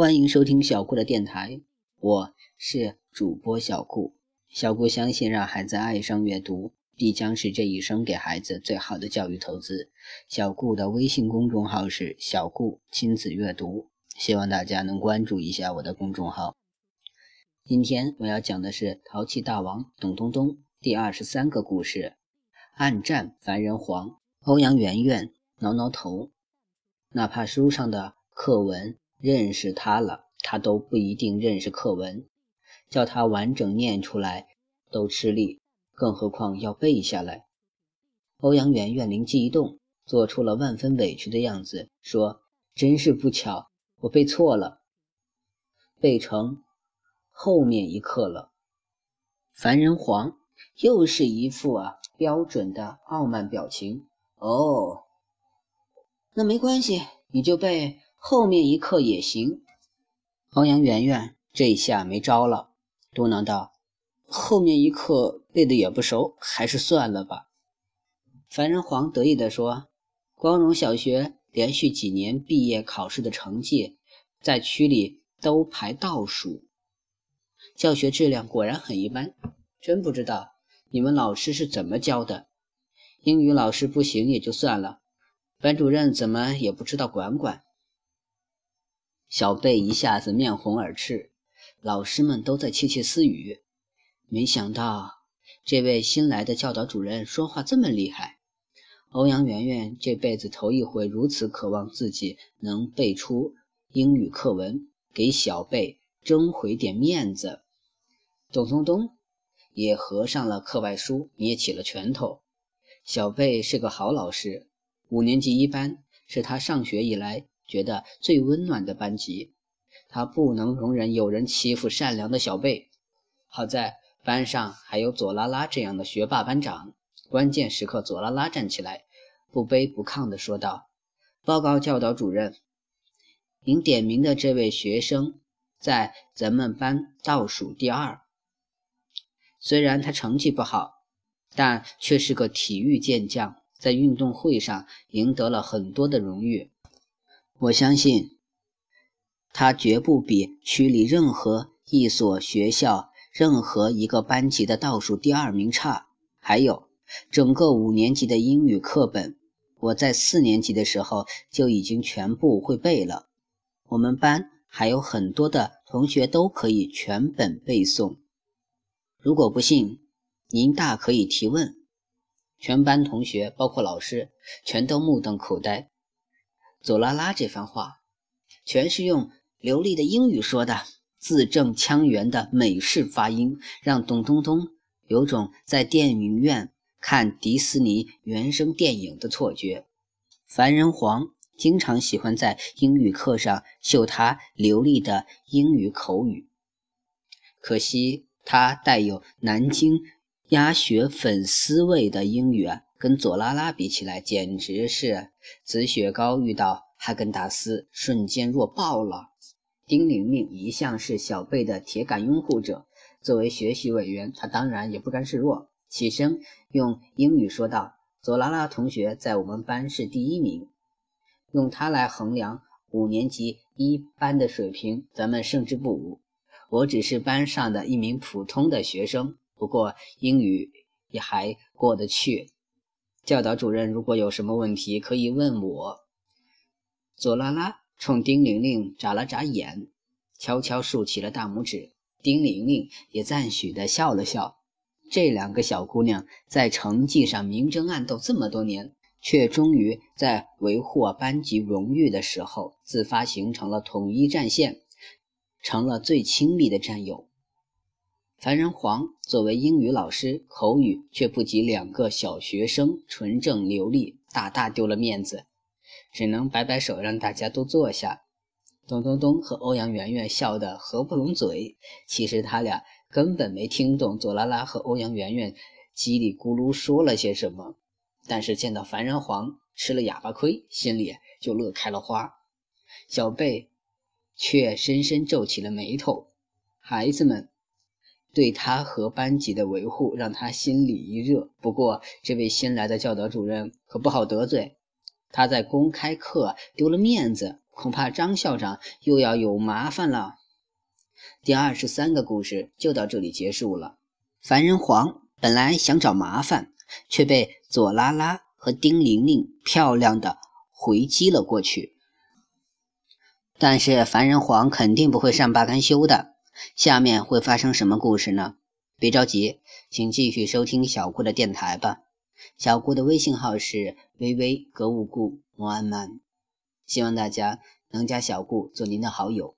欢迎收听小顾的电台，我是主播小顾。小顾相信，让孩子爱上阅读，必将是这一生给孩子最好的教育投资。小顾的微信公众号是“小顾亲子阅读”，希望大家能关注一下我的公众号。今天我要讲的是《淘气大王董东东》第二十三个故事：暗战凡人皇。欧阳媛媛挠挠头，哪怕书上的课文。认识他了，他都不一定认识课文，叫他完整念出来都吃力，更何况要背下来。欧阳媛媛灵机一动，做出了万分委屈的样子，说：“真是不巧，我背错了，背成后面一课了。”凡人皇又是一副啊标准的傲慢表情。哦，那没关系，你就背。后面一刻也行，欧阳媛媛这一下没招了，嘟囔道：“后面一刻背的也不熟，还是算了吧。”樊仁皇得意地说：“光荣小学连续几年毕业考试的成绩，在区里都排倒数，教学质量果然很一般。真不知道你们老师是怎么教的？英语老师不行也就算了，班主任怎么也不知道管管？”小贝一下子面红耳赤，老师们都在窃窃私语。没想到这位新来的教导主任说话这么厉害。欧阳媛媛这辈子头一回如此渴望自己能背出英语课文，给小贝争回点面子。董东东也合上了课外书，捏起了拳头。小贝是个好老师，五年级一班是他上学以来。觉得最温暖的班级，他不能容忍有人欺负善良的小贝。好在班上还有左拉拉这样的学霸班长，关键时刻左拉拉站起来，不卑不亢地说道：“报告教导主任，您点名的这位学生在咱们班倒数第二。虽然他成绩不好，但却是个体育健将，在运动会上赢得了很多的荣誉。”我相信，他绝不比区里任何一所学校、任何一个班级的倒数第二名差。还有，整个五年级的英语课本，我在四年级的时候就已经全部会背了。我们班还有很多的同学都可以全本背诵。如果不信，您大可以提问。全班同学，包括老师，全都目瞪口呆。左拉拉这番话，全是用流利的英语说的，字正腔圆的美式发音，让董东东有种在电影院看迪士尼原声电影的错觉。樊仁皇经常喜欢在英语课上秀他流利的英语口语，可惜他带有南京鸭血粉丝味的英语啊。跟左拉拉比起来，简直是紫雪糕遇到哈根达斯，瞬间弱爆了。丁玲玲一向是小贝的铁杆拥护者，作为学习委员，她当然也不甘示弱，起身用英语说道：“左拉拉同学在我们班是第一名，用他来衡量五年级一班的水平，咱们胜之不武。我只是班上的一名普通的学生，不过英语也还过得去。”教导主任，如果有什么问题，可以问我。左拉拉冲丁玲玲眨了眨眼，悄悄竖起了大拇指。丁玲玲也赞许地笑了笑。这两个小姑娘在成绩上明争暗斗这么多年，却终于在维护班级荣誉的时候，自发形成了统一战线，成了最亲密的战友。樊仁皇作为英语老师，口语却不及两个小学生纯正流利，大大丢了面子，只能摆摆手让大家都坐下。董东东和欧阳媛媛笑得合不拢嘴，其实他俩根本没听懂左拉拉和欧阳媛媛叽里咕噜说了些什么，但是见到樊仁皇吃了哑巴亏，心里就乐开了花。小贝却深深皱起了眉头，孩子们。对他和班级的维护，让他心里一热。不过，这位新来的教导主任可不好得罪，他在公开课丢了面子，恐怕张校长又要有麻烦了。第二十三个故事就到这里结束了。凡人皇本来想找麻烦，却被左拉拉和丁玲玲漂亮的回击了过去。但是凡人皇肯定不会善罢甘休的。下面会发生什么故事呢？别着急，请继续收听小顾的电台吧。小顾的微信号是微微格物顾摩安曼，希望大家能加小顾做您的好友。